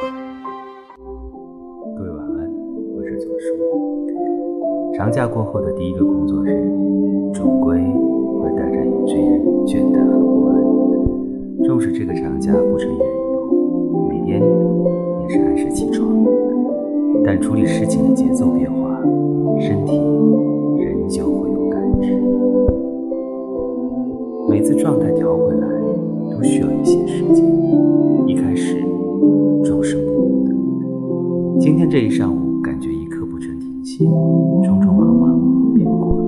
各位晚安，我是左叔。长假过后的第一个工作日，总归会带着一丝丝倦怠和不安。纵使这个长假不吹远游，每天也是按时起床，但处理事情的节奏变化，身体仍旧会有感知。每次状态调回来，都需要一些时间。今天这一上午感觉一刻不曾停歇，匆匆忙忙便过了。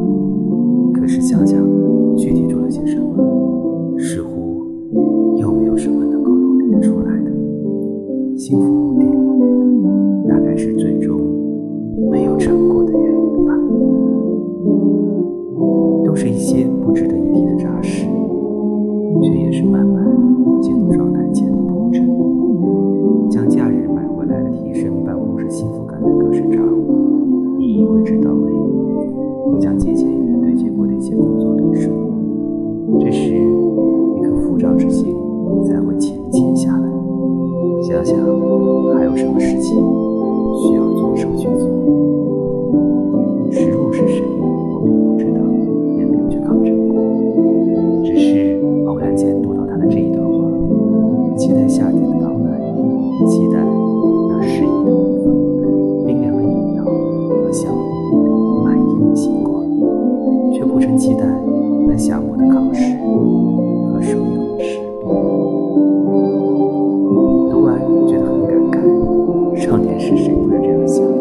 可是想想具体做了些什么，似乎又没有什么能够罗列得出来的。幸福不定，大概是最终没有成果的原因吧。都是一些不值得一一期待那下午的考试和书友的失笔。读完觉得很感慨，少年时谁不是这样想？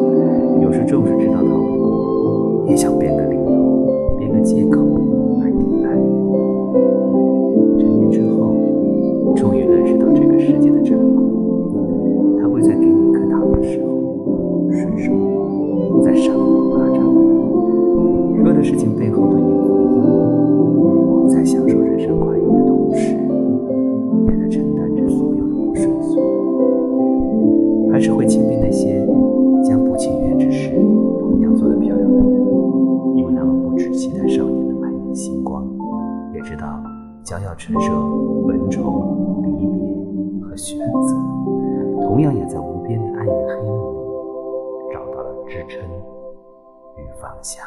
只会钦佩那些将不情愿之事同样做得漂亮的人，因为他们不只期待少年的满眼星光，也知道将要承受蚊虫、离别和选择，同样也在无边的暗夜黑幕里找到了支撑与方向。